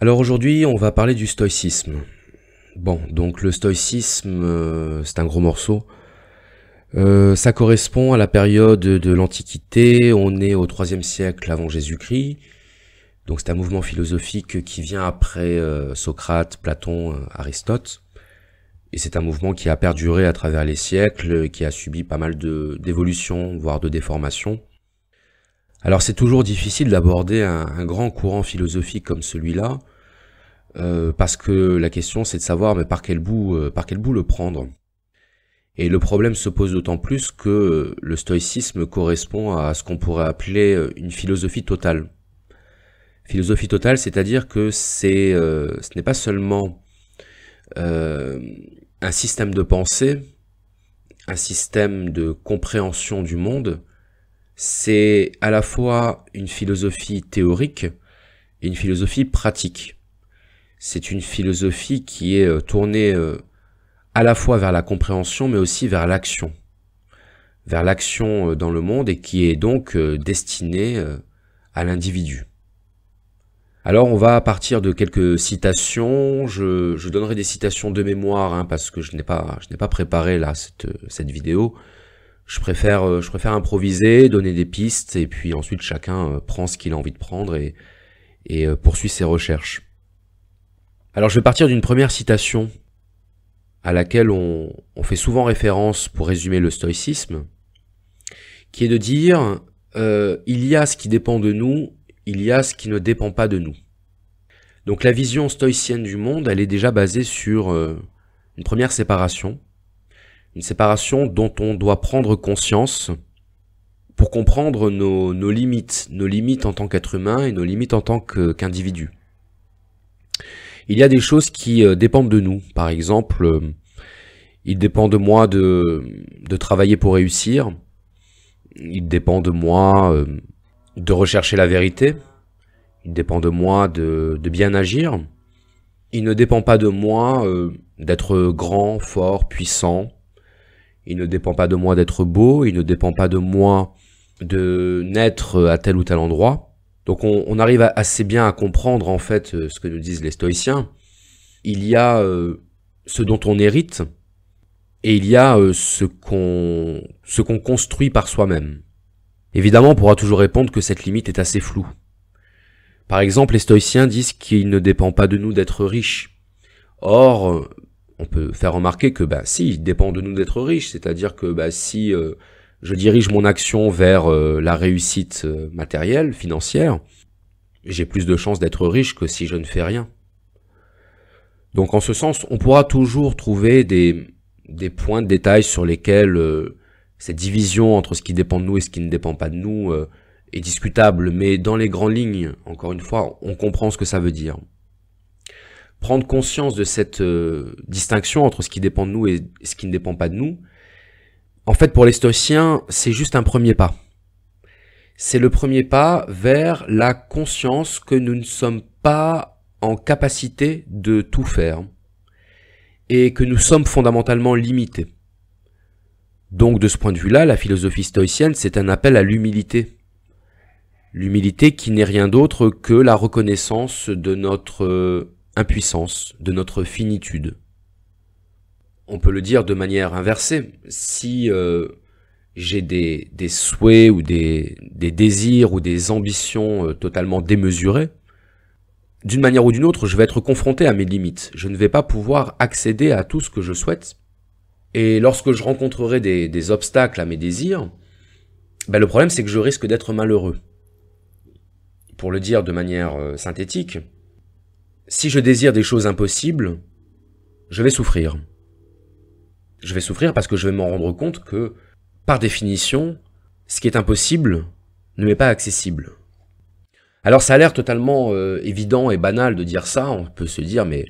Alors aujourd'hui, on va parler du stoïcisme. Bon, donc le stoïcisme, euh, c'est un gros morceau. Euh, ça correspond à la période de l'Antiquité, on est au 3 siècle avant Jésus-Christ. Donc c'est un mouvement philosophique qui vient après euh, Socrate, Platon, Aristote. Et c'est un mouvement qui a perduré à travers les siècles, qui a subi pas mal d'évolutions, voire de déformations. Alors c'est toujours difficile d'aborder un, grand courant philosophique comme celui-là, euh, parce que la question c'est de savoir mais par quel bout, euh, par quel bout le prendre. Et le problème se pose d'autant plus que le stoïcisme correspond à ce qu'on pourrait appeler euh, une philosophie totale. Philosophie totale, c'est-à-dire que c'est, ce n'est pas seulement un système de pensée, un système de compréhension du monde, c'est à la fois une philosophie théorique et une philosophie pratique. C'est une philosophie qui est euh, tournée euh, à la fois vers la compréhension mais aussi vers l'action. Vers l'action euh, dans le monde et qui est donc destinée à l'individu. Alors on va partir de quelques citations, je, donnerai des citations de mémoire hein, parce que je n'ai pas, pas préparé là cette, cette vidéo. Je préfère, euh, je préfère improviser, donner des pistes, et puis ensuite chacun euh, prend ce qu'il a envie de prendre et, euh, poursuit ses recherches. Alors je vais partir d'une première citation à laquelle on, fait souvent référence pour résumer le stoïcisme, qui est de dire il y a ce qui dépend de nous, il y a ce qui ne dépend pas de nous. Donc la vision stoïcienne du monde, elle est déjà basée sur une première séparation, une séparation dont on doit prendre conscience pour comprendre nos, limites, nos limites en tant qu'être humain et nos limites en tant qu'individu. il y a des choses qui euh, dépendent de nous. Par exemple, euh, il dépend de moi de, de travailler pour réussir. Il dépend de moi euh, de rechercher la vérité. Il dépend de moi de bien agir. Il ne dépend pas de moi d'être grand, fort, puissant, il ne dépend pas de moi d'être beau, il ne dépend pas de moi de naître à tel ou tel endroit. Donc on, arrive assez bien à comprendre en fait euh, ce que nous disent les stoïciens. Il y a euh, ce dont on hérite et il y a euh, ce qu'on ce qu'on construit par soi-même. Évidemment, on pourra toujours répondre que cette limite est assez floue. Par exemple, les stoïciens disent qu'il ne dépend pas de nous d'être riches. Or, on peut faire remarquer que bah si, il dépend de nous d'être riches, c'est-à-dire que bah si euh, je dirige mon action vers euh, la réussite euh, matérielle, financière, j'ai plus de chances d'être riche que si je ne fais rien. Donc en ce sens, on pourra toujours trouver des, des points de détail sur lesquels cette division entre ce qui dépend de nous et ce qui ne dépend pas de nous est discutable, mais dans les grandes lignes, encore une fois, on comprend ce que ça veut dire prendre conscience de cette euh, distinction entre ce qui dépend de nous et ce qui ne dépend pas de nous, en fait, pour les stoïciens, c'est juste un premier pas. C'est le premier pas vers la conscience que nous ne sommes pas en capacité de tout faire et que nous sommes fondamentalement limités. Donc de ce point de vue-là, la philosophie stoïcienne, c'est un appel à l'humilité. L'humilité qui n'est rien d'autre que la reconnaissance de notre euh, impuissance, de notre finitude. On peut le dire de manière inversée. Si euh, j'ai des, des, souhaits ou des, des, désirs ou des ambitions euh, totalement démesurées, d'une manière ou d'une autre, je vais être confronté à mes limites. Je ne vais pas pouvoir accéder à tout ce que je souhaite. Et lorsque je rencontrerai des, des obstacles à mes désirs, ben le problème c'est que je risque d'être malheureux. Pour le dire de manière euh, synthétique, si je désire des choses impossibles, je vais souffrir. Je vais souffrir parce que je vais m'en rendre compte que, par définition, ce qui est impossible ne m'est pas accessible. Alors ça a l'air totalement euh, évident et banal de dire ça, on peut se dire mais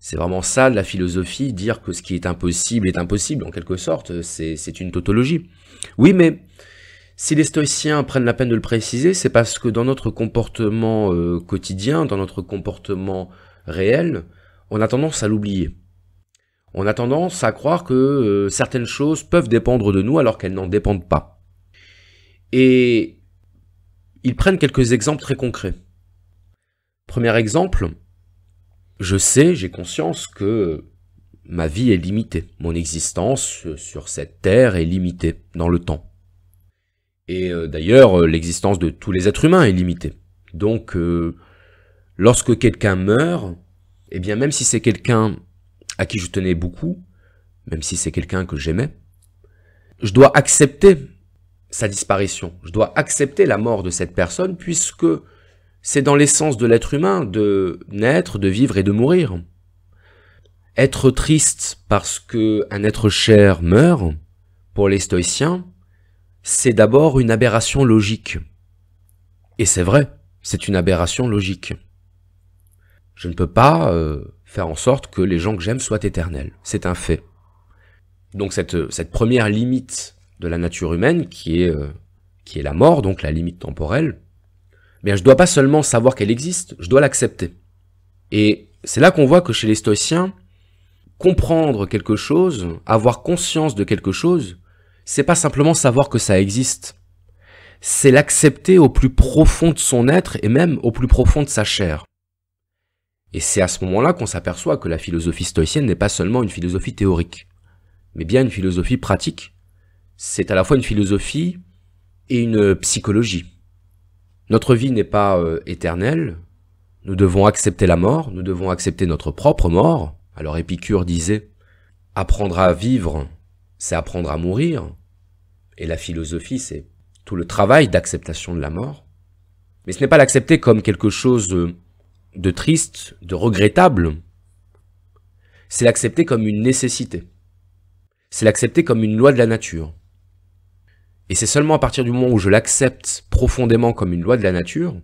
c'est vraiment ça la philosophie, dire que ce qui est impossible est impossible en quelque sorte, c'est une tautologie. Oui mais si les stoïciens prennent la peine de le préciser, c'est parce que dans notre comportement euh, quotidien, dans notre comportement réel, on a tendance à l'oublier. On a tendance à croire que euh, certaines choses peuvent dépendre de nous alors qu'elles n'en dépendent pas. Et ils prennent quelques exemples très concrets. Premier exemple, je sais, j'ai conscience que ma vie est limitée. Mon existence sur cette terre est limitée dans le temps. Et euh, d'ailleurs, euh, l'existence de tous les êtres humains est limitée. Donc, euh, lorsque quelqu'un meurt, eh bien, même si c'est quelqu'un à qui je tenais beaucoup, même si c'est quelqu'un que j'aimais, je dois accepter sa disparition. Je dois accepter la mort de cette personne puisque c'est dans l'essence de l'être humain de naître, de vivre et de mourir. Être triste parce que un être cher meurt, pour les stoïciens, c'est d'abord une aberration logique. Et c'est vrai, c'est une aberration logique. Je ne peux pas euh, faire en sorte que les gens que j'aime soient éternels. C'est un fait. Donc cette, cette première limite de la nature humaine, qui est, euh, qui est la mort, donc la limite temporelle, bien je dois pas seulement savoir qu'elle existe, je dois l'accepter. Et c'est là qu'on voit que chez les stoïciens, comprendre quelque chose, avoir conscience de quelque chose, c'est pas simplement savoir que ça existe. C'est l'accepter au plus profond de son être et même au plus profond de sa chair. Et c'est à ce moment-là qu'on s'aperçoit que la philosophie stoïcienne n'est pas seulement une philosophie théorique, mais bien une philosophie pratique. C'est à la fois une philosophie et une psychologie. Notre vie n'est pas euh, éternelle, nous devons accepter la mort, nous devons accepter notre propre mort, alors Épicure disait Apprendre à vivre, c'est apprendre à mourir. Et la philosophie, c'est tout le travail d'acceptation de la mort. Mais ce n'est pas l'accepter comme quelque chose de triste, de regrettable. C'est l'accepter comme une nécessité. C'est l'accepter comme une loi de la nature. Et c'est seulement à partir du moment où je l'accepte profondément comme une loi de la nature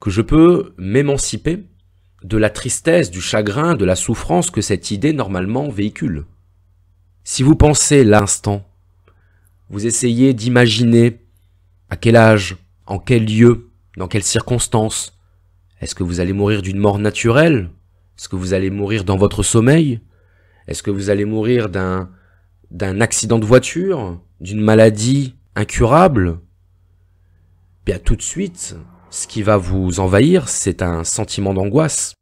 que je peux m'émanciper de la tristesse, du chagrin, de la souffrance que cette idée normalement véhicule. Si vous pensez l'instant, vous essayez d'imaginer à quel âge, en quel lieu, dans quelles circonstances, est-ce que vous allez mourir d'une mort naturelle? Est-ce que vous allez mourir dans votre sommeil? Est-ce que vous allez mourir d'un d'un accident de voiture, d'une maladie incurable? Bien tout de suite, ce qui va vous envahir, c'est un sentiment d'angoisse.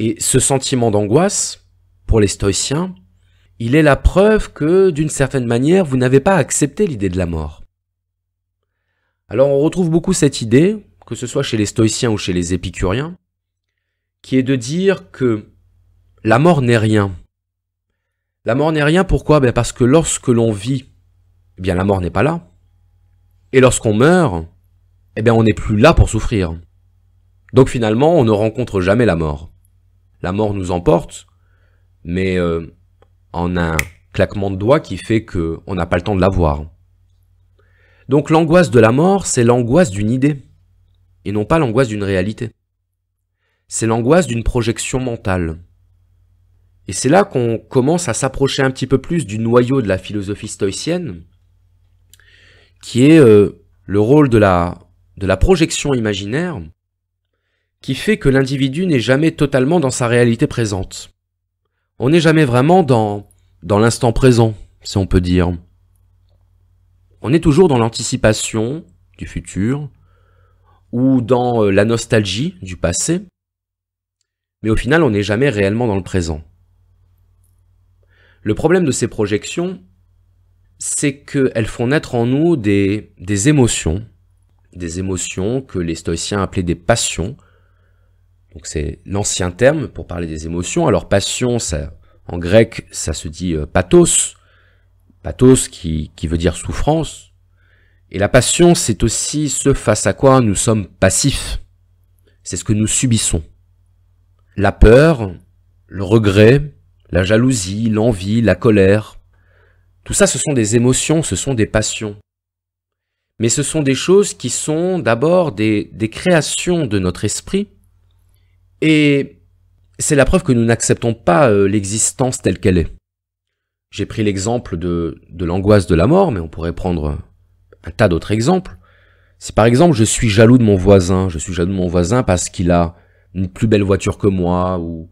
Et ce sentiment d'angoisse, pour les stoïciens, il est la preuve que, d'une certaine manière, vous n'avez pas accepté l'idée de la mort. Alors on retrouve beaucoup cette idée, que ce soit chez les stoïciens ou chez les épicuriens, qui est de dire que la mort n'est rien. La mort n'est rien pourquoi? Ben Parce que lorsque l'on vit, eh bien la mort n'est pas là. Et lorsqu'on meurt, eh bien on n'est plus là pour souffrir. Donc finalement, on ne rencontre jamais la mort. La mort nous emporte, mais euh, en un claquement de doigts qui fait que on n'a pas le temps de la voir. Donc l'angoisse de la mort, c'est l'angoisse d'une idée, et non pas l'angoisse d'une réalité. C'est l'angoisse d'une projection mentale. Et c'est là qu'on commence à s'approcher un petit peu plus du noyau de la philosophie stoïcienne, qui est euh, le rôle de la de la projection imaginaire qui fait que l'individu n'est jamais totalement dans sa réalité présente. On n'est jamais vraiment dans, dans l'instant présent, si on peut dire. On est toujours dans l'anticipation du futur ou dans euh, la nostalgie du passé, mais au final on n'est jamais réellement dans le présent. Le problème de ces projections, c'est qu'elles font naître en nous des, des émotions, des émotions que les stoïciens appelaient des passions. Donc c'est l'ancien terme pour parler des émotions. Alors passion, ça, en grec, ça se dit euh, pathos. Pathos qui, qui veut dire souffrance. Et la passion, c'est aussi ce face à quoi nous sommes passifs. C'est ce que nous subissons. La peur, le regret, la jalousie, l'envie, la colère. Tout ça, ce sont des émotions, ce sont des passions mais ce sont des choses qui sont d'abord des, créations de notre esprit, et c'est la preuve que nous n'acceptons pas euh, l'existence telle qu'elle est. J'ai pris l'exemple de, de l'angoisse de la mort, mais on pourrait prendre un tas d'autres exemples. Si par exemple je suis jaloux de mon voisin, je suis jaloux de mon voisin parce qu'il a une plus belle voiture que moi, ou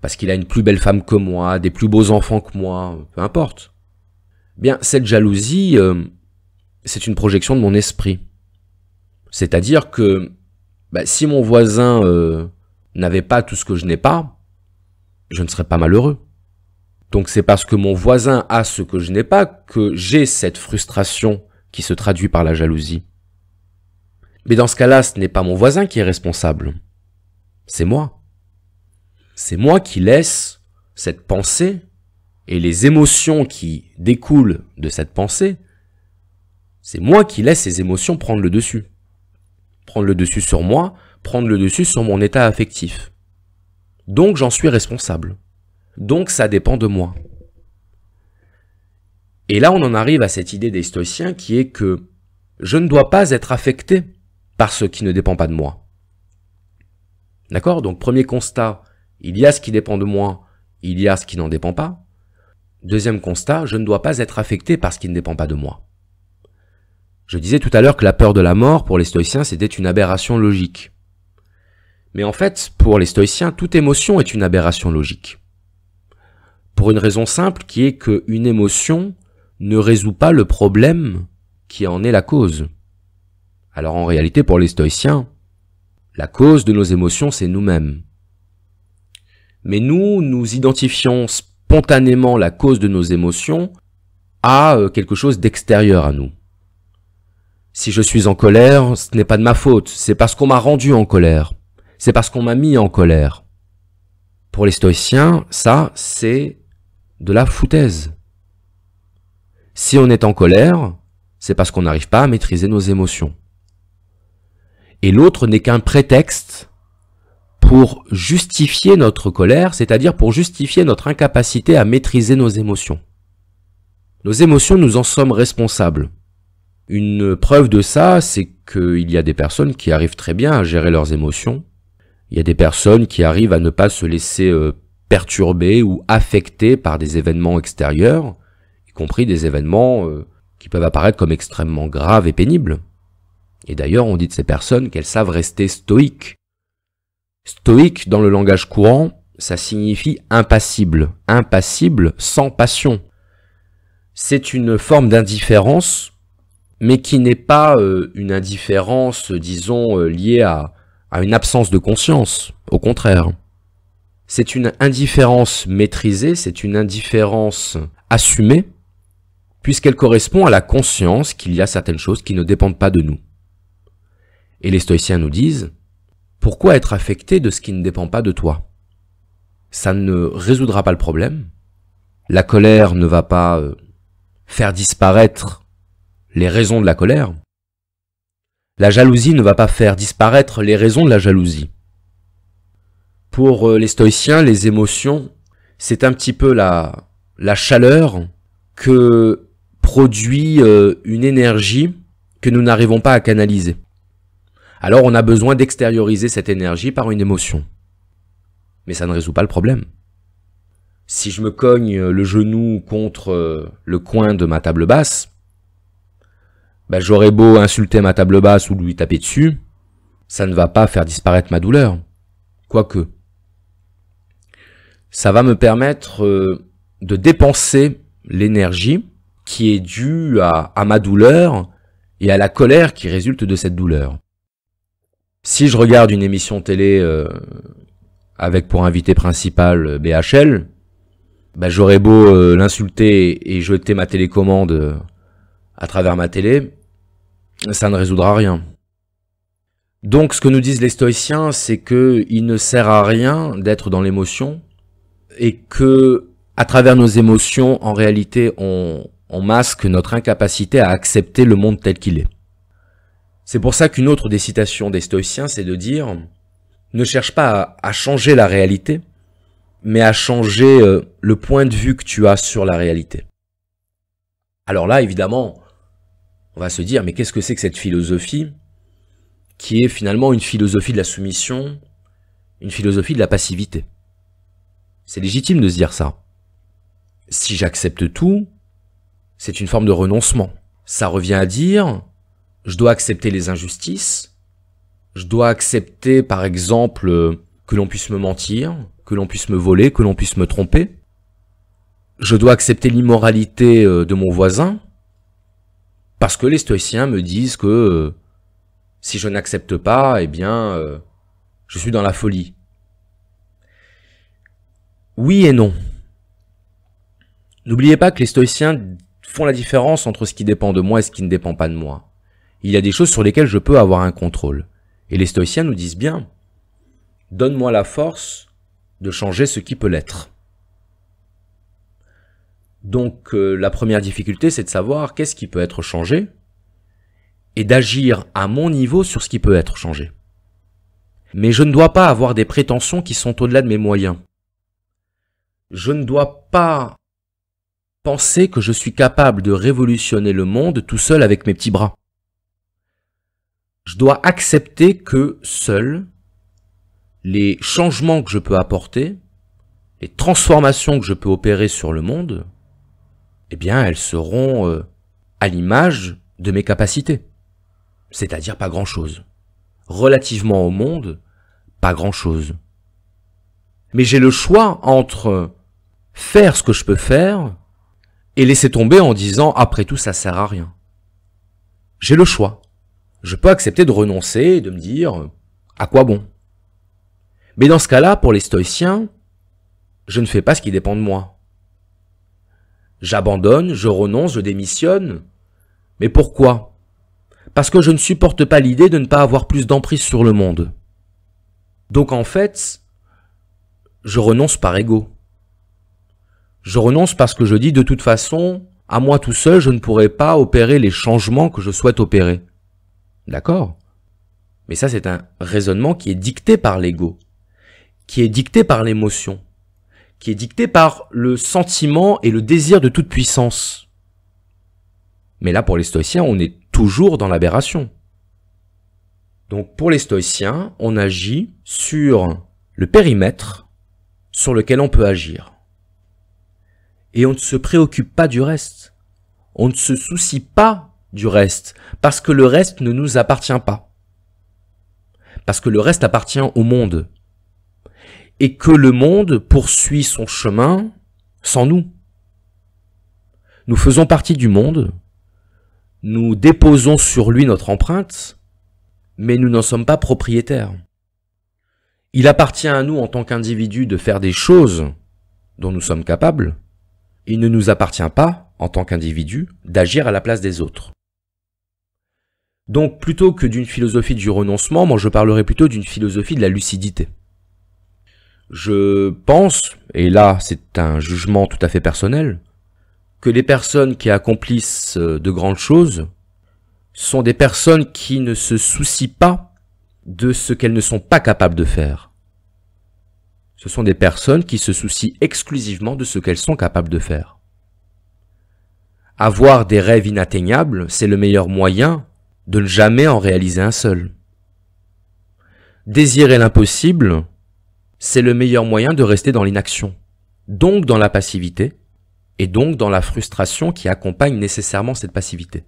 parce qu'il a une plus belle femme que moi, des plus beaux enfants que moi, peu importe. Bien, cette jalousie, euh, c'est une projection de mon esprit. C'est-à-dire que bah, si mon voisin euh, n'avait pas tout ce que je n'ai pas, je ne serais pas malheureux. Donc c'est parce que mon voisin a ce que je n'ai pas que j'ai cette frustration qui se traduit par la jalousie. Mais dans ce cas-là, ce n'est pas mon voisin qui est responsable. C'est moi. C'est moi qui laisse cette pensée et les émotions qui découlent de cette pensée. C'est moi qui laisse ces émotions prendre le dessus. Prendre le dessus sur moi, prendre le dessus sur mon état affectif. Donc j'en suis responsable. Donc ça dépend de moi. Et là, on en arrive à cette idée des stoïciens qui est que je ne dois pas être affecté par ce qui ne dépend pas de moi. D'accord? Donc premier constat, il y a ce qui dépend de moi, il y a ce qui n'en dépend pas. Deuxième constat, je ne dois pas être affecté par ce qui ne dépend pas de moi. Je disais tout à l'heure que la peur de la mort, pour les stoïciens, c'était une aberration logique. Mais en fait, pour les stoïciens, toute émotion est une aberration logique. Pour une raison simple qui est qu'une émotion ne résout pas le problème qui en est la cause. Alors en réalité, pour les stoïciens, la cause de nos émotions, c'est nous-mêmes. Mais nous, nous identifions spontanément la cause de nos émotions à euh, quelque chose d'extérieur à nous. Si je suis en colère, ce n'est pas de ma faute, c'est parce qu'on m'a rendu en colère, c'est parce qu'on m'a mis en colère. Pour les stoïciens, ça, c'est de la foutaise. Si on est en colère, c'est parce qu'on n'arrive pas à maîtriser nos émotions. Et l'autre n'est qu'un prétexte pour justifier notre colère, c'est-à-dire pour justifier notre incapacité à maîtriser nos émotions. Nos émotions, nous en sommes responsables. Une preuve de ça, c'est qu'il y a des personnes qui arrivent très bien à gérer leurs émotions. Il y a des personnes qui arrivent à ne pas se laisser euh, perturbés ou affectés par des événements extérieurs, y compris des événements euh, qui peuvent apparaître comme extrêmement graves et pénibles. Et d'ailleurs, on dit de ces personnes qu'elles savent rester stoïques. Stoïque, dans le langage courant, ça signifie impassible, impassible sans passion. C'est une forme d'indifférence, mais qui n'est pas euh, une indifférence, disons, liée à, à une absence de conscience, au contraire. C'est une indifférence maîtrisée, c'est une indifférence assumée, puisqu'elle correspond à la conscience qu'il y a certaines choses qui ne dépendent pas de nous. Et les stoïciens nous disent, pourquoi être affecté de ce qui ne dépend pas de toi? Ça ne résoudra pas le problème. La colère ne va pas euh, faire disparaître les raisons de la colère. La jalousie ne va pas faire disparaître les raisons de la jalousie. Pour euh, les stoïciens, les émotions, c'est un petit peu la, la chaleur que produit euh, une énergie que nous n'arrivons pas à canaliser. Alors on a besoin d'extérioriser cette énergie par une émotion. Mais ça ne résout pas le problème. Si je me cogne le genou contre euh, le coin de ma table basse, bah, j'aurais beau insulter ma table basse ou lui taper dessus, ça ne va pas faire disparaître ma douleur. Quoique ça va me permettre euh, de dépenser l'énergie qui est due à, ma douleur et à la colère qui résulte de cette douleur. Si je regarde une émission télé euh, avec pour invité principal euh, BHL, bah, j'aurais beau l'insulter et jeter ma télécommande à travers ma télé, ça ne résoudra rien. Donc ce que nous disent les stoïciens, c'est que il ne sert à rien d'être dans l'émotion, et que à travers nos émotions, en réalité, on, masque notre incapacité à accepter le monde tel qu'il est. C'est pour ça qu'une autre des citations des stoïciens, c'est de dire ne cherche pas à, changer la réalité, mais à changer euh, le point de vue que tu as sur la réalité. Alors là, évidemment, on va se dire, mais qu'est-ce que c'est que cette philosophie qui est finalement une philosophie de la soumission, une philosophie de la passivité? C'est légitime de se dire ça. Si j'accepte tout, c'est une forme de renoncement. Ça revient à dire, je dois accepter les injustices, je dois accepter par exemple que l'on puisse me mentir, que l'on puisse me voler, que l'on puisse me tromper. Je dois accepter l'immoralité euh, de mon voisin, parce que les stoïciens me disent que euh, si je n'accepte pas, eh bien, euh, je suis dans la folie. Oui et non. N'oubliez pas que les stoïciens font la différence entre ce qui dépend de moi et ce qui ne dépend pas de moi. Il y a des choses sur lesquelles je peux avoir un contrôle. Et les stoïciens nous disent bien, donne-moi la force de changer ce qui peut l'être. Donc euh, la première difficulté, c'est de savoir qu'est-ce qui peut être changé et d'agir à mon niveau sur ce qui peut être changé. Mais je ne dois pas avoir des prétentions qui sont au-delà de mes moyens. Je ne dois pas penser que je suis capable de révolutionner le monde tout seul avec mes petits bras. Je dois accepter que seul, les changements que je peux apporter, les transformations que je peux opérer sur le monde, eh bien, elles seront euh, à l'image de mes capacités. C'est-à-dire pas grand-chose. Relativement au monde, pas grand-chose. Mais j'ai le choix entre faire ce que je peux faire et laisser tomber en disant après tout ça sert à rien. J'ai le choix. Je peux accepter de renoncer et de me dire à quoi bon? Mais dans ce cas-là, pour les stoïciens, je ne fais pas ce qui dépend de moi. J'abandonne, je renonce, je démissionne. Mais pourquoi? Parce que je ne supporte pas l'idée de ne pas avoir plus d'emprise sur le monde. Donc en fait, je renonce par ego. Je renonce parce que je dis de toute façon, à moi tout seul, je ne pourrai pas opérer les changements que je souhaite opérer. D'accord? Mais ça, c'est un raisonnement qui est dicté par l'ego, qui est dicté par l'émotion qui est dicté par le sentiment et le désir de toute puissance. Mais là, pour les stoïciens, on est toujours dans l'aberration. Donc pour les stoïciens, on agit sur le périmètre sur lequel on peut agir. Et on ne se préoccupe pas du reste. On ne se soucie pas du reste, parce que le reste ne nous appartient pas. Parce que le reste appartient au monde, et que le monde poursuit son chemin sans nous. Nous faisons partie du monde, nous déposons sur lui notre empreinte, mais nous n'en sommes pas propriétaires. Il appartient à nous en tant qu'individus de faire des choses dont nous sommes capables. Il ne nous appartient pas, en tant qu'individus, d'agir à la place des autres. Donc plutôt que d'une philosophie du renoncement, moi je parlerai plutôt d'une philosophie de la lucidité. Je pense, et là c'est un jugement tout à fait personnel, que les personnes qui accomplissent euh, de grandes choses sont des personnes qui ne se soucient pas de ce qu'elles ne sont pas capables de faire. Ce sont des personnes qui se soucient exclusivement de ce qu'elles sont capables de faire. Avoir des rêves inatteignables, c'est le meilleur moyen de ne jamais en réaliser un seul. Désirer l'impossible, c'est le meilleur moyen de rester dans l'inaction, donc dans la passivité, et donc dans la frustration qui accompagne nécessairement cette passivité.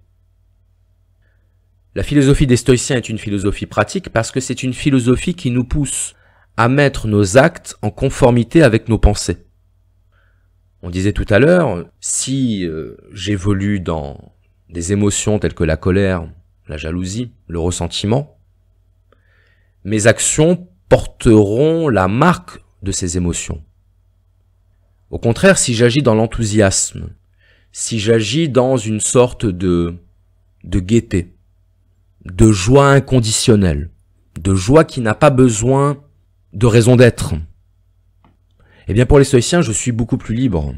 La philosophie des stoïciens est une philosophie pratique parce que c'est une philosophie qui nous pousse à mettre nos actes en conformité avec nos pensées. On disait tout à l'heure, si euh, j'évolue dans des émotions telles que la colère, la jalousie, le ressentiment, mes actions porteront la marque de ces émotions. Au contraire, si j'agis dans l'enthousiasme, si j'agis dans une sorte de, de gaieté, de joie inconditionnelle, de joie qui n'a pas besoin de raison d'être, eh bien pour les stoïciens, je suis beaucoup plus libre,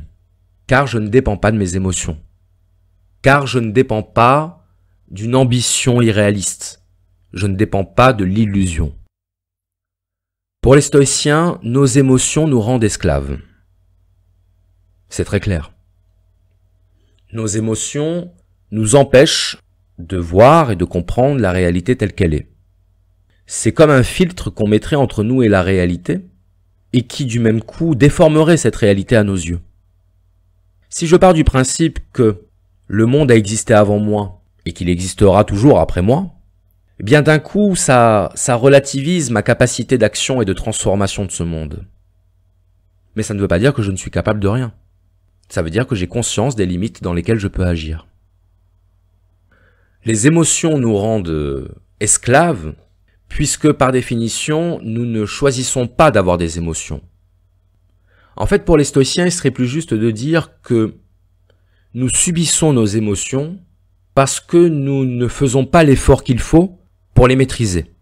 car je ne dépends pas de mes émotions, car je ne dépends pas d'une ambition irréaliste, je ne dépends pas de l'illusion. Pour les stoïciens, nos émotions nous rendent esclaves. C'est très clair. Nos émotions nous empêchent de voir et de comprendre la réalité telle qu'elle est. C'est comme un filtre qu'on mettrait entre nous et la réalité, et qui du même coup déformerait cette réalité à nos yeux. Si je pars du principe que le monde a existé avant moi, et qu'il existera toujours après moi, eh bien d'un coup, ça, ça relativise ma capacité d'action et de transformation de ce monde. Mais ça ne veut pas dire que je ne suis capable de rien. Ça veut dire que j'ai conscience des limites dans lesquelles je peux agir. Les émotions nous rendent euh, esclaves, puisque par définition, nous ne choisissons pas d'avoir des émotions. En fait, pour les stoïciens, il serait plus juste de dire que nous subissons nos émotions parce que nous ne faisons pas l'effort qu'il faut pour les maîtriser.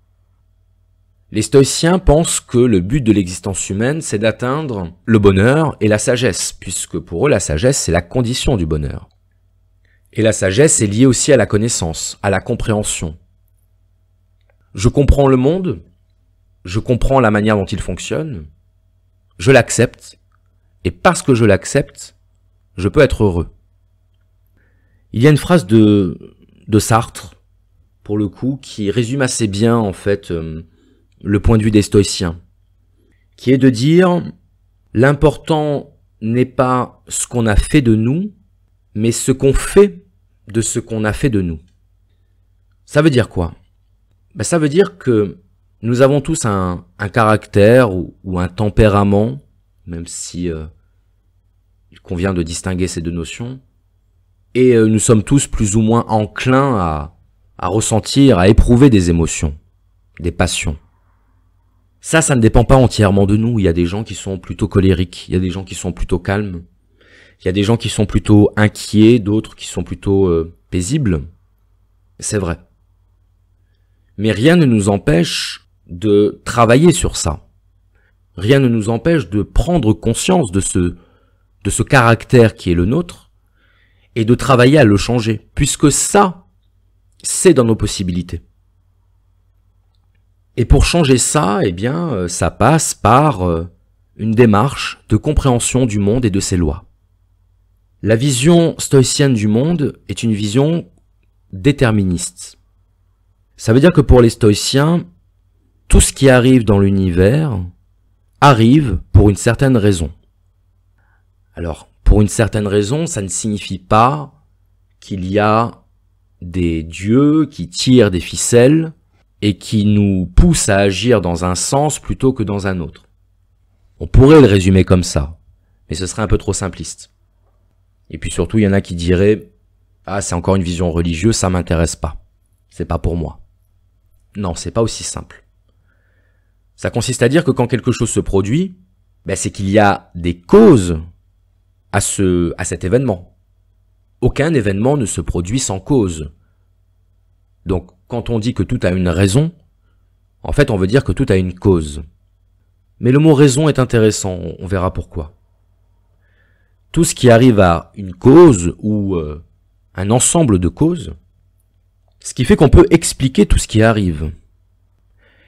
Les stoïciens pensent que le but de l'existence humaine, c'est d'atteindre le bonheur et la sagesse, puisque pour eux, la sagesse, c'est la condition du bonheur. Et la sagesse est liée aussi à la connaissance, à la compréhension. Je comprends le monde, je comprends la manière dont il fonctionne, je l'accepte, et parce que je l'accepte, je peux être heureux. Il y a une phrase de, de Sartre, pour le coup, qui résume assez bien, en fait, euh, le point de vue des stoïciens, qui est de dire l'important n'est pas ce qu'on a fait de nous, mais ce qu'on fait de ce qu'on a fait de nous. Ça veut dire quoi? Ben, Ça veut dire que nous avons tous un, caractère ou, un tempérament, même si euh, il convient de distinguer ces deux notions, et euh, nous sommes tous plus ou moins enclins à, à ressentir, à éprouver des émotions, des passions. Ça, ça ne dépend pas entièrement de nous. Il y a des gens qui sont plutôt colériques, il y a des gens qui sont plutôt calmes, il y a des gens qui sont plutôt inquiets, d'autres qui sont plutôt euh, paisibles. C'est vrai. Mais rien ne nous empêche de travailler sur ça. Rien ne nous empêche de prendre conscience de ce, de ce caractère qui est le nôtre et de travailler à le changer, puisque ça, c'est dans nos possibilités. Et pour changer ça, eh bien, euh, ça passe par euh, une démarche de compréhension du monde et de ses lois. La vision stoïcienne du monde est une vision déterministe. Ça veut dire que pour les stoïciens, tout ce qui arrive dans l'univers arrive pour une certaine raison. Alors, pour une certaine raison, ça ne signifie pas qu'il y a des dieux qui tirent des ficelles et qui nous pousse à agir dans un sens plutôt que dans un autre. On pourrait le résumer comme ça, mais ce serait un peu trop simpliste. Et puis surtout, il y en a qui diraient Ah, c'est encore une vision religieuse, ça m'intéresse pas. C'est pas pour moi. Non, c'est pas aussi simple. Ça consiste à dire que quand quelque chose se produit, ben c'est qu'il y a des causes à ce, à cet événement. Aucun événement ne se produit sans cause. Donc, quand on dit que tout a une raison, en fait, on veut dire que tout a une cause. Mais le mot raison est intéressant, on verra pourquoi. Tout ce qui arrive à une cause ou euh, un ensemble de causes, ce qui fait qu'on peut expliquer tout ce qui arrive.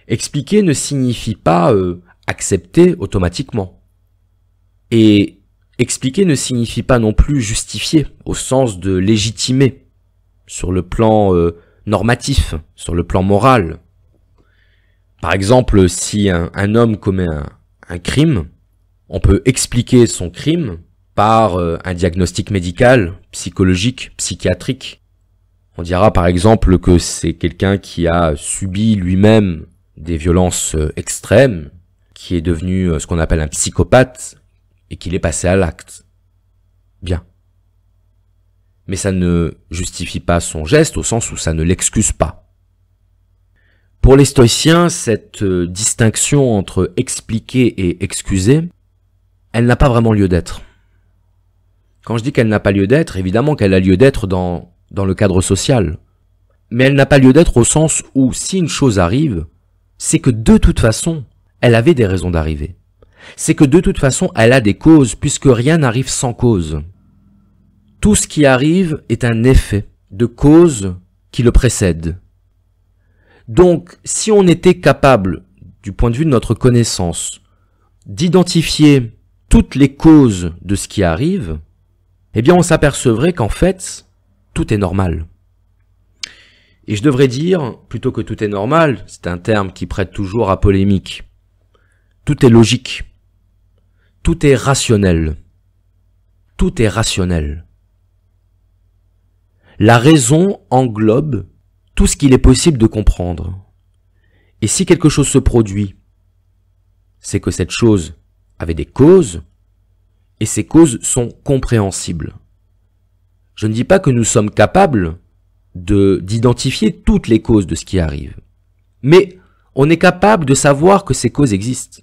Expliquer ne signifie pas euh, accepter automatiquement. Et expliquer ne signifie pas non plus justifier, au sens de légitimer, sur le plan euh, normatif, sur le plan moral. Par exemple, si un, homme commet un, crime, on peut expliquer son crime par euh, un diagnostic médical, psychologique, psychiatrique. On dira par exemple que c'est quelqu'un qui a subi lui-même des violences euh, extrêmes, qui est devenu ce qu'on appelle un psychopathe, et qu'il est passé à l'acte. Bien mais ça ne justifie pas son geste au sens où ça ne l'excuse pas. Pour les stoïciens, cette euh, distinction entre expliquer et excuser, elle n'a pas vraiment lieu d'être. Quand je dis qu'elle n'a pas lieu d'être, évidemment qu'elle a lieu d'être dans, dans le cadre social. Mais elle n'a pas lieu d'être au sens où si une chose arrive, c'est que de toute façon, elle avait des raisons d'arriver. C'est que de toute façon, elle a des causes, puisque rien n'arrive sans cause. Tout ce qui arrive est un effet de cause qui le précède. Donc, si on était capable, du point de vue de notre connaissance, d'identifier toutes les causes de ce qui arrive, eh bien on s'apercevrait qu'en fait, tout est normal. Et je devrais dire, plutôt que tout est normal, c'est un terme qui prête toujours à polémique, tout est logique, tout est rationnel, tout est rationnel. La raison englobe tout ce qu'il est possible de comprendre. Et si quelque chose se produit, c'est que cette chose avait des causes, et ces causes sont compréhensibles. Je ne dis pas que nous sommes capables de d'identifier toutes les causes de ce qui arrive, mais on est capable de savoir que ces causes existent.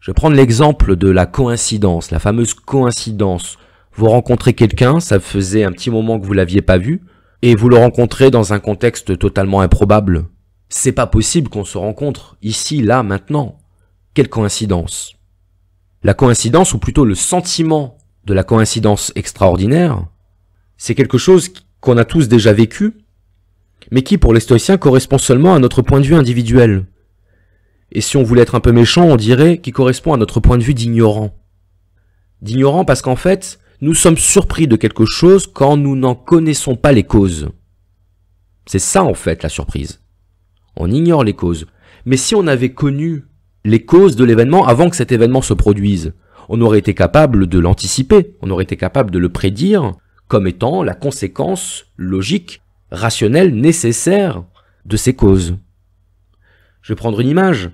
Je vais prendre l'exemple de la coïncidence, la fameuse coïncidence. Vous rencontrez quelqu'un, ça faisait un petit moment que vous l'aviez pas vu, et vous le rencontrez dans un contexte totalement improbable. C'est pas possible qu'on se rencontre ici, là, maintenant. Quelle coïncidence? La coïncidence, ou plutôt le sentiment de la coïncidence extraordinaire, c'est quelque chose qu'on a tous déjà vécu, mais qui pour les stoïciens correspond seulement à notre point de vue individuel. Et si on voulait être un peu méchant, on dirait qu'il correspond à notre point de vue d'ignorant. D'ignorant parce qu'en fait, nous sommes surpris de quelque chose quand nous n'en connaissons pas les causes. C'est ça en fait la surprise. On ignore les causes. Mais si on avait connu les causes de l'événement avant que cet événement se produise, on aurait été capable de l'anticiper, on aurait été capable de le prédire comme étant la conséquence logique, rationnelle, nécessaire de ces causes. Je vais prendre une image.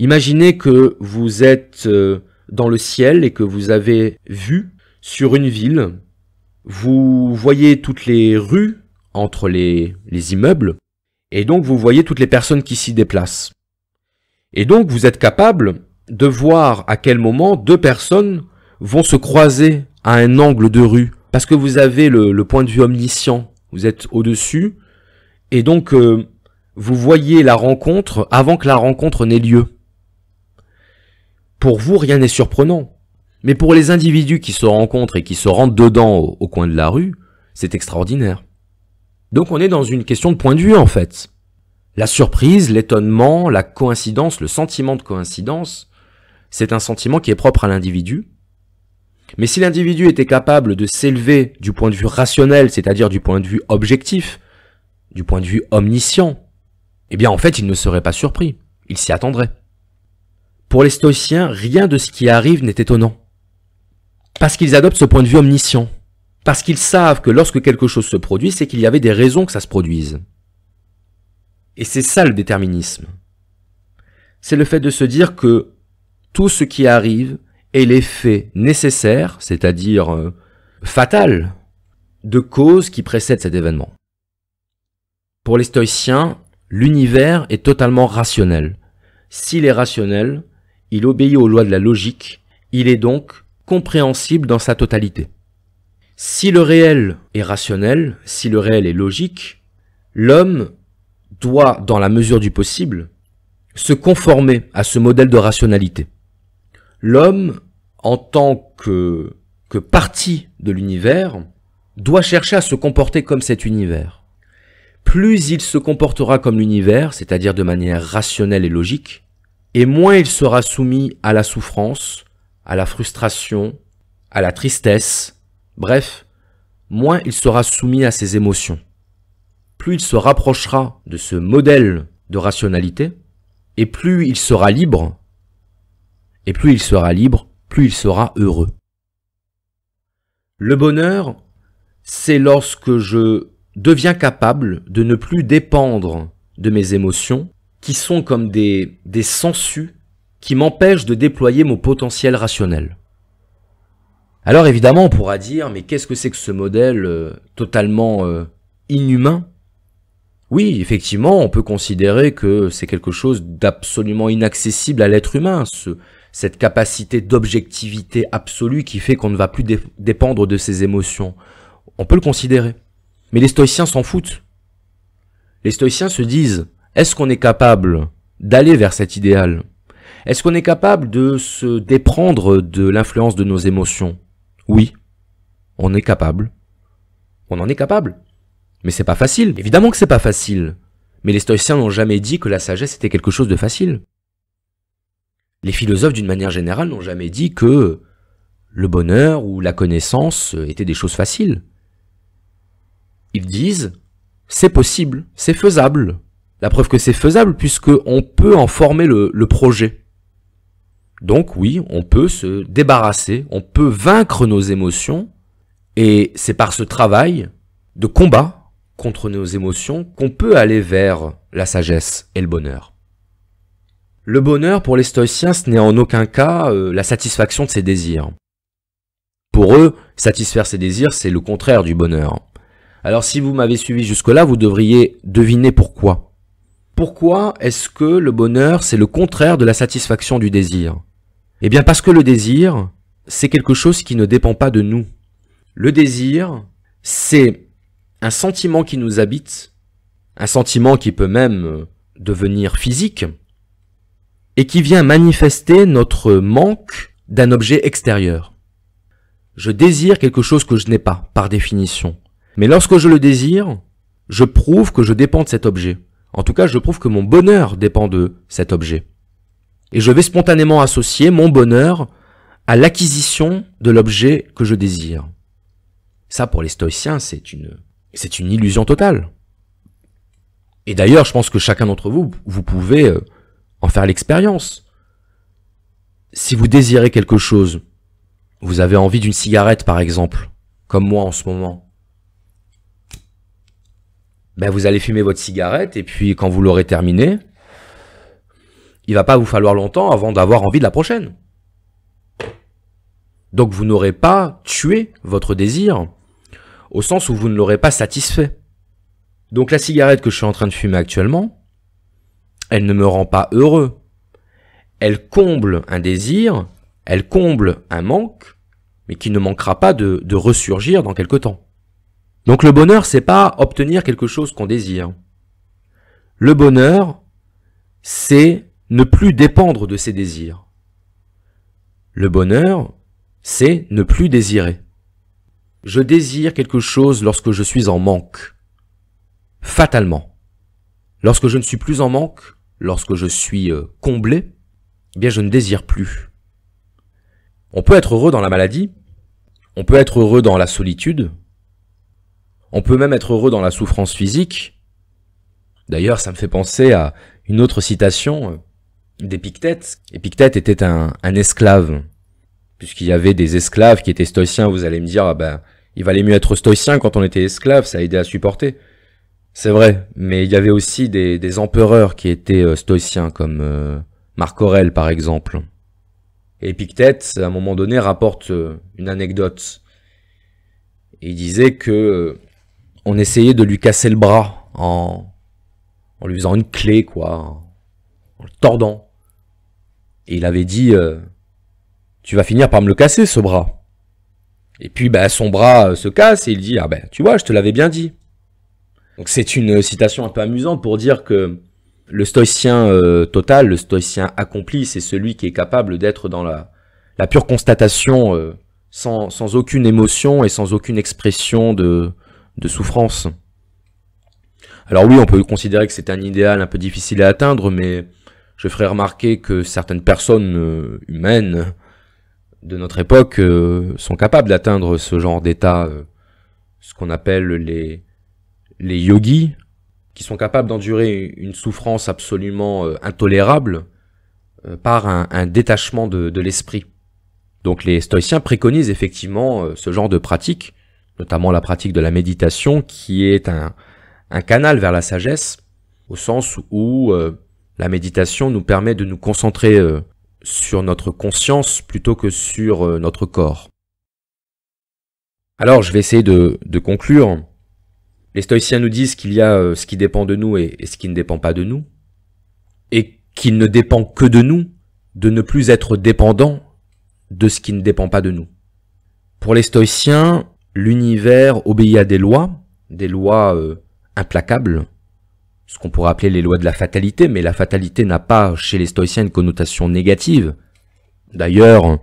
Imaginez que vous êtes euh, dans le ciel et que vous avez vu sur une ville, vous voyez toutes les rues entre les, les immeubles, et donc vous voyez toutes les personnes qui s'y déplacent. Et donc vous êtes capable de voir à quel moment deux personnes vont se croiser à un angle de rue, parce que vous avez le, point de vue omniscient, vous êtes au-dessus, et donc euh, vous voyez la rencontre avant que la rencontre n'ait lieu. Pour vous, rien n'est surprenant. Mais pour les individus qui se rencontrent et qui se rendent dedans au, coin de la rue, c'est extraordinaire. Donc on est dans une question de point de vue en fait. La surprise, l'étonnement, la coïncidence, le sentiment de coïncidence, c'est un sentiment qui est propre à l'individu. Mais si l'individu était capable de s'élever du point de vue rationnel, c'est-à-dire du point de vue objectif, du point de vue omniscient, eh bien en fait il ne serait pas surpris, il s'y attendrait. Pour les stoïciens, rien de ce qui arrive n'est étonnant. Parce qu'ils adoptent ce point de vue omniscient. Parce qu'ils savent que lorsque quelque chose se produit, c'est qu'il y avait des raisons que ça se produise. Et c'est ça le déterminisme. C'est le fait de se dire que tout ce qui arrive est l'effet nécessaire, c'est-à-dire euh, fatal, de causes qui précèdent cet événement. Pour les stoïciens, l'univers est totalement rationnel. S'il est rationnel, il obéit aux lois de la logique, il est donc compréhensible dans sa totalité. Si le réel est rationnel, si le réel est logique, l'homme doit, dans la mesure du possible, se conformer à ce modèle de rationalité. L'homme, en tant que, que partie de l'univers, doit chercher à se comporter comme cet univers. Plus il se comportera comme l'univers, c'est-à-dire de manière rationnelle et logique, et moins il sera soumis à la souffrance, à la frustration, à la tristesse, bref, moins il sera soumis à ses émotions. Plus il se rapprochera de ce modèle de rationalité, et plus il sera libre, et plus il sera libre, plus il sera heureux. Le bonheur, c'est lorsque je deviens capable de ne plus dépendre de mes émotions qui sont comme des, des sangsues qui m'empêchent de déployer mon potentiel rationnel. Alors évidemment, on pourra dire, mais qu'est-ce que c'est que ce modèle euh, totalement euh, inhumain? Oui, effectivement, on peut considérer que c'est quelque chose d'absolument inaccessible à l'être humain, ce, cette capacité d'objectivité absolue qui fait qu'on ne va plus dépendre de ses émotions. On peut le considérer. Mais les stoïciens s'en foutent. Les stoïciens se disent, est-ce qu'on est capable d'aller vers cet idéal? Est-ce qu'on est capable de se déprendre de l'influence de nos émotions? Oui, on est capable. On en est capable. Mais c'est pas facile. Évidemment que c'est pas facile. Mais les stoïciens n'ont jamais dit que la sagesse était quelque chose de facile. Les philosophes, d'une manière générale, n'ont jamais dit que le bonheur ou la connaissance étaient des choses faciles. Ils disent, c'est possible, c'est faisable. La preuve que c'est faisable puisque on peut en former le, projet. Donc oui, on peut se débarrasser, on peut vaincre nos émotions, et c'est par ce travail de combat contre nos émotions qu'on peut aller vers la sagesse et le bonheur. Le bonheur pour les stoïciens, ce n'est en aucun cas euh, la satisfaction de ses désirs. Pour eux, satisfaire ses désirs, c'est le contraire du bonheur. Alors si vous m'avez suivi jusque-là, vous devriez deviner pourquoi. Pourquoi est-ce que le bonheur, c'est le contraire de la satisfaction du désir? Eh bien parce que le désir, c'est quelque chose qui ne dépend pas de nous. Le désir, c'est un sentiment qui nous habite, un sentiment qui peut même devenir physique, et qui vient manifester notre manque d'un objet extérieur. Je désire quelque chose que je n'ai pas, par définition. Mais lorsque je le désire, je prouve que je dépends de cet objet. En tout cas, je prouve que mon bonheur dépend de cet objet. Et je vais spontanément associer mon bonheur à l'acquisition de l'objet que je désire. Ça, pour les stoïciens, c'est une, c'est une illusion totale. Et d'ailleurs, je pense que chacun d'entre vous, vous pouvez euh, en faire l'expérience. Si vous désirez quelque chose, vous avez envie d'une cigarette par exemple, comme moi en ce moment, ben vous allez fumer votre cigarette et puis quand vous l'aurez terminée, il va pas vous falloir longtemps avant d'avoir envie de la prochaine. Donc vous n'aurez pas tué votre désir au sens où vous ne l'aurez pas satisfait. Donc la cigarette que je suis en train de fumer actuellement, elle ne me rend pas heureux. Elle comble un désir, elle comble un manque, mais qui ne manquera pas de, de ressurgir dans quelque temps. Donc le bonheur, c'est pas obtenir quelque chose qu'on désire. Le bonheur, c'est ne plus dépendre de ses désirs. Le bonheur, c'est ne plus désirer. Je désire quelque chose lorsque je suis en manque. Fatalement. Lorsque je ne suis plus en manque, lorsque je suis euh, comblé, eh bien je ne désire plus. On peut être heureux dans la maladie, on peut être heureux dans la solitude, on peut même être heureux dans la souffrance physique. D'ailleurs, ça me fait penser à une autre citation euh, d'Épictète. Épictète était un, esclave, puisqu'il y avait des esclaves qui étaient stoïciens. Vous allez me dire, ah ben, il valait mieux être stoïcien quand on était esclave, ça a aidé à supporter. C'est vrai, mais il y avait aussi des, empereurs qui étaient euh, stoïciens, comme euh, Marc Aurèle par exemple. Épictète, à un moment donné, rapporte une anecdote. il disait que on essayait de lui casser le bras en, en lui faisant une clé, quoi, en le tordant. Et il avait dit, euh, tu vas finir par me le casser, ce bras. Et puis, bah, son bras euh, se casse et il dit, ah ben, tu vois, je te l'avais bien dit. Donc c'est une citation un peu amusante pour dire que le stoïcien euh, total, le stoïcien accompli, c'est celui qui est capable d'être dans la, pure constatation sans aucune émotion et sans aucune expression de, de souffrance. Alors oui, on peut considérer que c'est un idéal un peu difficile à atteindre, mais je ferai remarquer que certaines personnes euh, humaines de notre époque euh, sont capables d'atteindre ce genre d'état, euh, ce qu'on appelle les, yogis, qui sont capables d'endurer une souffrance absolument intolérable par un, détachement de l'esprit. Donc les stoïciens préconisent effectivement ce genre de pratique, notamment la pratique de la méditation, qui est un, canal vers la sagesse, au sens où euh, la méditation nous permet de nous concentrer euh, sur notre conscience plutôt que sur euh, notre corps. Alors je vais essayer de, conclure. Les stoïciens nous disent qu'il y a ce qui dépend de nous et, et ce qui ne dépend pas de nous, et qu'il ne dépend que de nous, de ne plus être dépendant de ce qui ne dépend pas de nous. Pour les stoïciens, l'univers obéit à des lois, des lois euh, implacables, ce qu'on pourrait appeler les lois de la fatalité, mais la fatalité n'a pas chez les stoïciens une connotation négative. D'ailleurs,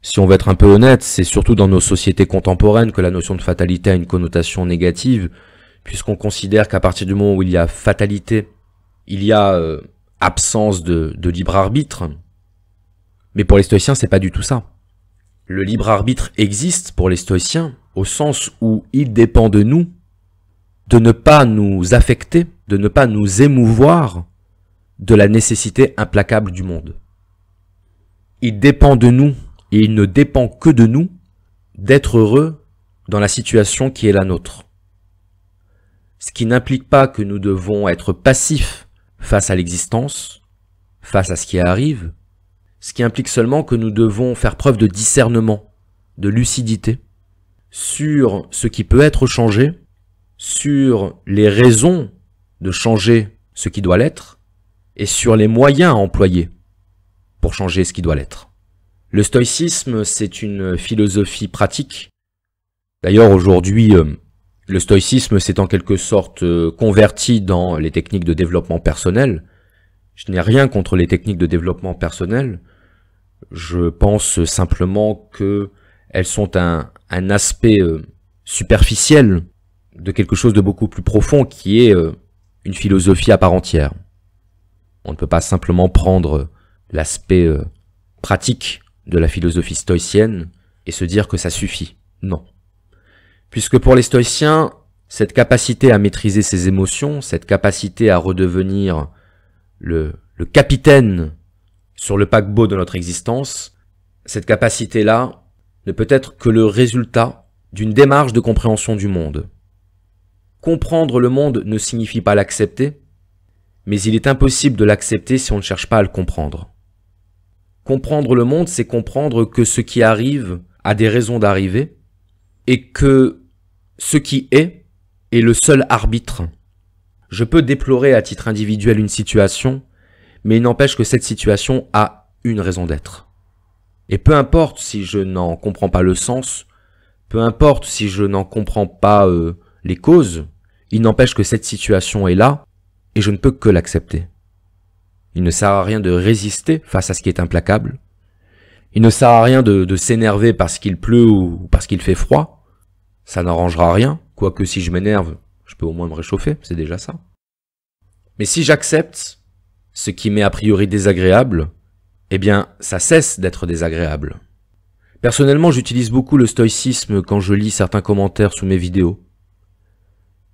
si on veut être un peu honnête, c'est surtout dans nos sociétés contemporaines que la notion de fatalité a une connotation négative, puisqu'on considère qu'à partir du moment où il y a fatalité, il y a euh, absence de, de libre arbitre. Mais pour les stoïciens, c'est pas du tout ça. Le libre arbitre existe pour les stoïciens, au sens où il dépend de nous de ne pas nous affecter, de ne pas nous émouvoir de la nécessité implacable du monde. Il dépend de nous, et il ne dépend que de nous, d'être heureux dans la situation qui est la nôtre. Ce qui n'implique pas que nous devons être passifs face à l'existence, face à ce qui arrive, ce qui implique seulement que nous devons faire preuve de discernement, de lucidité, sur ce qui peut être changé, sur les raisons de changer ce qui doit l'être, et sur les moyens à employer pour changer ce qui doit l'être. Le stoïcisme, c'est une philosophie pratique. D'ailleurs, aujourd'hui, euh, le stoïcisme s'est en quelque sorte euh, converti dans les techniques de développement personnel. Je n'ai rien contre les techniques de développement personnel. Je pense simplement que elles sont un, un aspect euh, superficiel de quelque chose de beaucoup plus profond qui est une philosophie à part entière. On ne peut pas simplement prendre l'aspect pratique de la philosophie stoïcienne et se dire que ça suffit. Non. Puisque pour les stoïciens, cette capacité à maîtriser ses émotions, cette capacité à redevenir le, le capitaine sur le paquebot de notre existence, cette capacité-là ne peut être que le résultat d'une démarche de compréhension du monde. Comprendre le monde ne signifie pas l'accepter, mais il est impossible de l'accepter si on ne cherche pas à le comprendre. Comprendre le monde, c'est comprendre que ce qui arrive a des raisons d'arriver et que ce qui est est le seul arbitre. Je peux déplorer à titre individuel une situation, mais il n'empêche que cette situation a une raison d'être. Et peu importe si je n'en comprends pas le sens, peu importe si je n'en comprends pas euh, les causes, il n'empêche que cette situation est là et je ne peux que l'accepter. Il ne sert à rien de résister face à ce qui est implacable. Il ne sert à rien de, s'énerver parce qu'il pleut ou parce qu'il fait froid. Ça n'arrangera rien, quoique si je m'énerve, je peux au moins me réchauffer, c'est déjà ça. Mais si j'accepte ce qui m'est a priori désagréable, eh bien, ça cesse d'être désagréable. Personnellement, j'utilise beaucoup le stoïcisme quand je lis certains commentaires sous mes vidéos.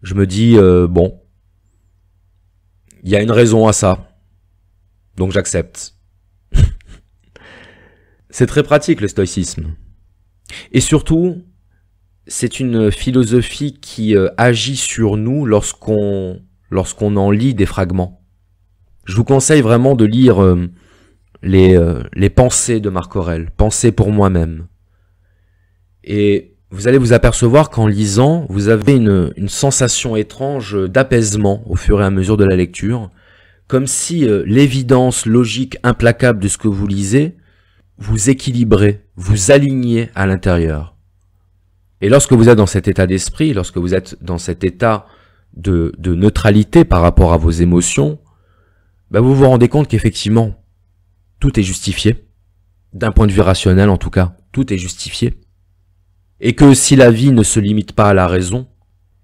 Je me dis, euh, bon, il y a une raison à ça. Donc j'accepte. c'est très pratique le stoïcisme. Et surtout, c'est une philosophie qui euh, agit sur nous lorsqu'on lorsqu'on en lit des fragments. Je vous conseille vraiment de lire euh, les, euh, les pensées de Marc Aurèle, pensées pour moi-même. Et vous allez vous apercevoir qu'en lisant, vous avez une, sensation étrange d'apaisement au fur et à mesure de la lecture, comme si euh, l'évidence logique implacable de ce que vous lisez vous équilibrez, vous alignez à l'intérieur. Et lorsque vous êtes dans cet état d'esprit, lorsque vous êtes dans cet état de, de neutralité par rapport à vos émotions, bah vous vous rendez compte qu'effectivement, tout est justifié. D'un point de vue rationnel en tout cas, tout est justifié. Et que si la vie ne se limite pas à la raison,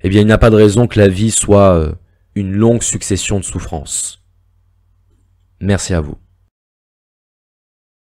eh bien il n'y a pas de raison que la vie soit euh, une longue succession de souffrances. Merci à vous.